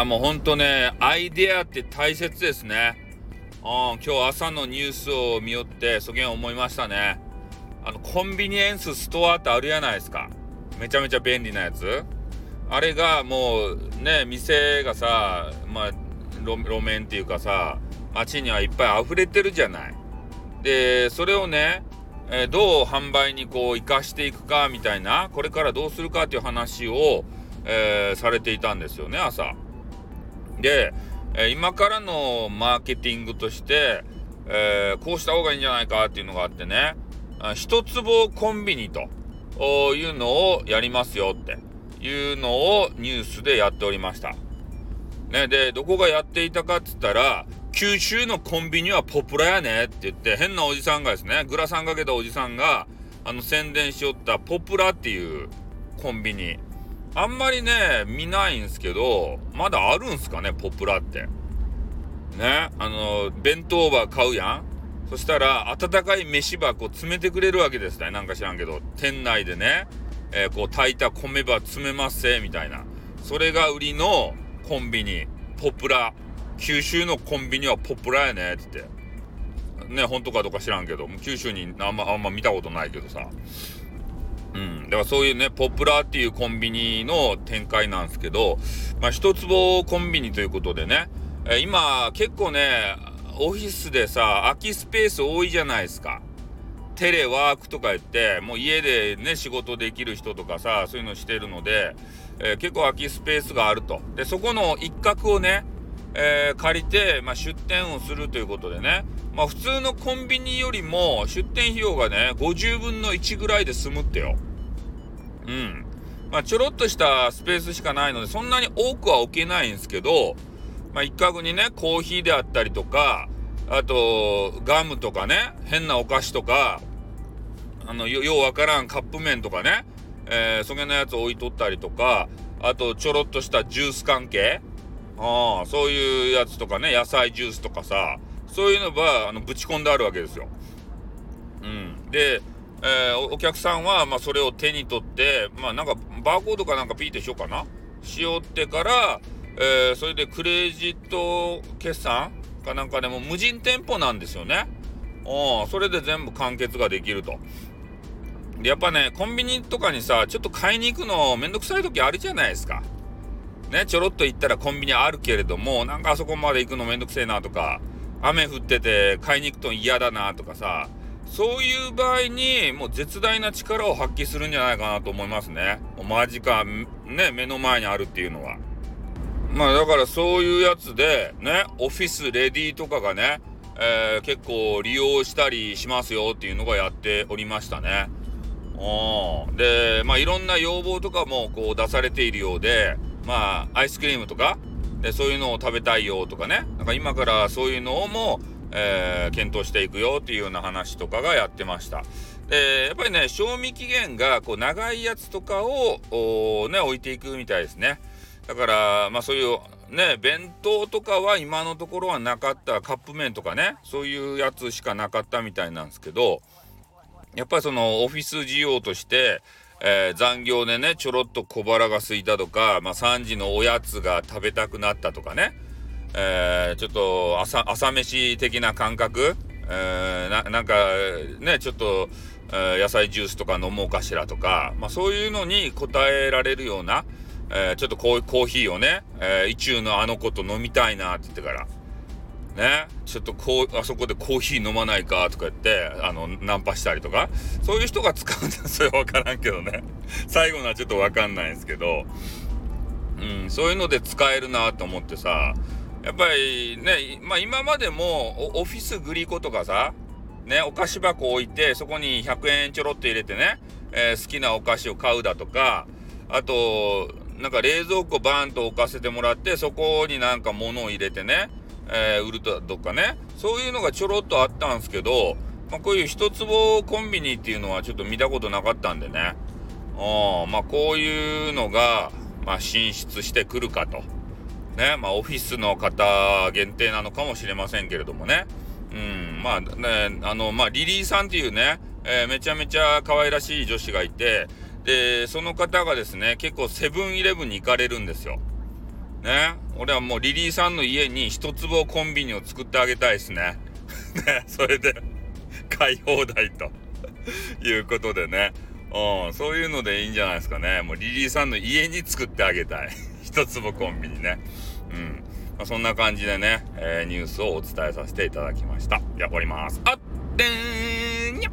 やもうほんとね、アイデアって大切ですね。うん、今日朝のニュースを見よって、そげん思いましたね。あの、コンビニエンスストアってあるやないですか。めちゃめちゃ便利なやつ。あれがもうね、店がさ、まあ、路面っていうかさ、街にはいっぱい溢れてるじゃない。で、それをね、えー、どう販売にこう生かしていくかみたいな、これからどうするかっていう話を、えー、されていたんですよね、朝。で、え、今からのマーケティングとして、えーこうした方がいいんじゃないかっていうのがあってね、一坪コンビニというのをやりますよっていうのをニュースでやっておりました。ね、で、どこがやっていたかっつったら、九州のコンビニはポプラやねって言って、変なおじさんがですね、グラサンかけたおじさんが、あの、宣伝しよったポプラっていうコンビニ。あんまりね、見ないんすけど、まだあるんすかね、ポプラって。ね、あの、弁当箱買うやんそしたら、温かい飯箱詰めてくれるわけですね。なんか知らんけど、店内でね、えー、こう炊いた米ば詰めますせ、みたいな。それが売りのコンビニ、ポプラ。九州のコンビニはポプラやねってって。ね、本当かどうか知らんけど、九州にあんま、あんま見たことないけどさ。うん。だからそういうね、ポプラーっていうコンビニの展開なんですけど、まあ、一坪コンビニということでね、え、今、結構ね、オフィスでさ、空きスペース多いじゃないですか。テレワークとか言って、もう家でね、仕事できる人とかさ、そういうのしてるので、えー、結構空きスペースがあると。で、そこの一角をね、えー、借りて、まあ、出店をするということでね、まあ、普通のコンビニよりも出店費用がね、50分の1ぐらいで済むってよ。うん。まあ、ちょろっとしたスペースしかないので、そんなに多くは置けないんですけど、まあ、一角にね、コーヒーであったりとか、あと、ガムとかね、変なお菓子とか、あの、ようわからんカップ麺とかね、えー、そげなやつ置いとったりとか、あと、ちょろっとしたジュース関係、ああ、そういうやつとかね、野菜ジュースとかさ、そういうのは、あの、ぶち込んであるわけですよ。うん。で、えー、お客さんは、まあ、それを手に取って、まあ、なんか、バーコードかなんかピーってしようかな。しよってから、えー、それでクレジット決算かなんかでも無人店舗なんですよね。うん、それで全部完結ができると。やっぱね、コンビニとかにさ、ちょっと買いに行くのめんどくさい時あるじゃないですか。ね、ちょろっと行ったらコンビニあるけれども、なんかあそこまで行くのめんどくせえなとか、雨降ってて買いに行くと嫌だなとかさ、そういう場合にもう絶大な力を発揮するんじゃないかなと思いますね。もう間近、ね、目の前にあるっていうのは。まあだからそういうやつで、ね、オフィスレディーとかがね、えー、結構利用したりしますよっていうのがやっておりましたね。うん。で、まあいろんな要望とかもこう出されているようで、まあ、アイスクリームとか、で、そういうのを食べたいよとかね、なんか今からそういうのをも、えー、検討していくよっていうような話とかがやってました。で、やっぱりね、賞味期限がこう長いやつとかを、ね、置いていくみたいですね。だから、まあそういう、ね、弁当とかは今のところはなかった、カップ麺とかね、そういうやつしかなかったみたいなんですけど、やっぱりそのオフィス需要として、えー、残業でね、ちょろっと小腹が空いたとか、まあ、3時のおやつが食べたくなったとかね、えー、ちょっと朝、飯的な感覚、えー、ななんかね、ちょっと、え、野菜ジュースとか飲もうかしらとか、まあ、そういうのに応えられるような、え、ちょっとコーヒーをね、えー、意中のあの子と飲みたいなって言ってから、ね、ちょっとこう、あそこでコーヒー飲まないかとか言って、あの、ナンパしたりとか、そういう人が使うんだ。それはわからんけどね。最後のはちょっとわかんないんですけど、うん、そういうので使えるなと思ってさ、やっぱりね、まあ今までもオフィスグリコとかさ、ね、お菓子箱置いて、そこに100円ちょろっと入れてね、えー、好きなお菓子を買うだとか、あと、なんか冷蔵庫バーンと置かせてもらって、そこになんか物を入れてね、えー、売るとかね、そういうのがちょろっとあったんですけど、まあ、こういう一坪コンビニっていうのはちょっと見たことなかったんでね、あまあこういうのが、まあ、進出してくるかと。ね、まあオフィスの方限定なのかもしれませんけれどもね。うん、まあね、あの、まあリリーさんっていうね、えー、めちゃめちゃ可愛らしい女子がいて、で、その方がですね、結構セブンイレブンに行かれるんですよ。ね。俺はもうリリーさんの家に一坪コンビニを作ってあげたいですね。ね、それで 買い放題と いうことでね。うん、そういうのでいいんじゃないですかね。もうリリーさんの家に作ってあげたい。一坪コンビニね。うん。まあ、そんな感じでね、えー、ニュースをお伝えさせていただきました。じゃあ、終わります。あってーにゃ